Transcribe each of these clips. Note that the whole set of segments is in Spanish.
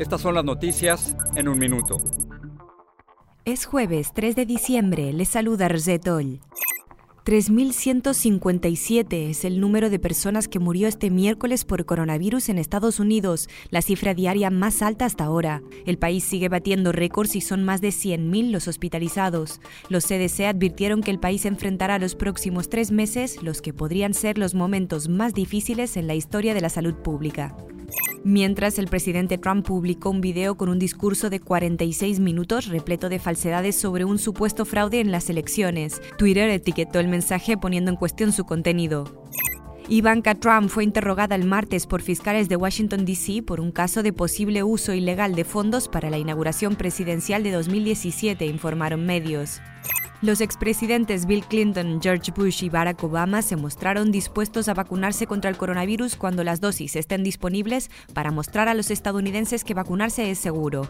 estas son las noticias en un minuto. Es jueves 3 de diciembre, les saluda Rzetol. 3.157 es el número de personas que murió este miércoles por coronavirus en Estados Unidos, la cifra diaria más alta hasta ahora. El país sigue batiendo récords y son más de 100.000 los hospitalizados. Los CDC advirtieron que el país enfrentará los próximos tres meses los que podrían ser los momentos más difíciles en la historia de la salud pública. Mientras el presidente Trump publicó un video con un discurso de 46 minutos repleto de falsedades sobre un supuesto fraude en las elecciones, Twitter etiquetó el mensaje poniendo en cuestión su contenido. Ivanka Trump fue interrogada el martes por fiscales de Washington, D.C. por un caso de posible uso ilegal de fondos para la inauguración presidencial de 2017, informaron medios. Los expresidentes Bill Clinton, George Bush y Barack Obama se mostraron dispuestos a vacunarse contra el coronavirus cuando las dosis estén disponibles para mostrar a los estadounidenses que vacunarse es seguro.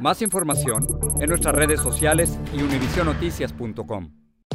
Más información en nuestras redes sociales y univisionoticias.com.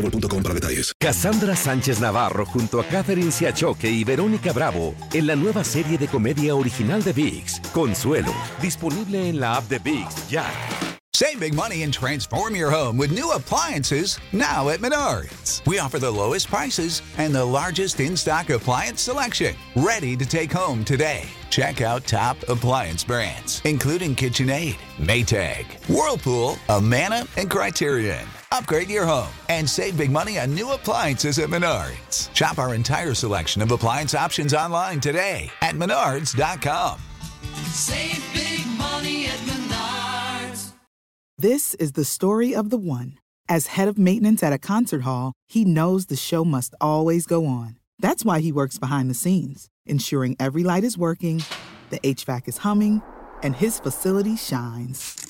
boostmobile.com para detalles. Cassandra Sánchez Navarro junto a Catherine Siachoque y Verónica Bravo en la nueva serie de comedia original de VIX, Consuelo, disponible en la app de VIX ya. Save big money and transform your home with new appliances now at Menards. We offer the lowest prices and the largest in stock appliance selection. Ready to take home today. Check out top appliance brands, including KitchenAid, Maytag, Whirlpool, Amana, and Criterion. Upgrade your home and save big money on new appliances at Menards. Shop our entire selection of appliance options online today at menards.com. Save big money at Menards. This is the story of the one. As head of maintenance at a concert hall, he knows the show must always go on. That's why he works behind the scenes, ensuring every light is working, the HVAC is humming, and his facility shines.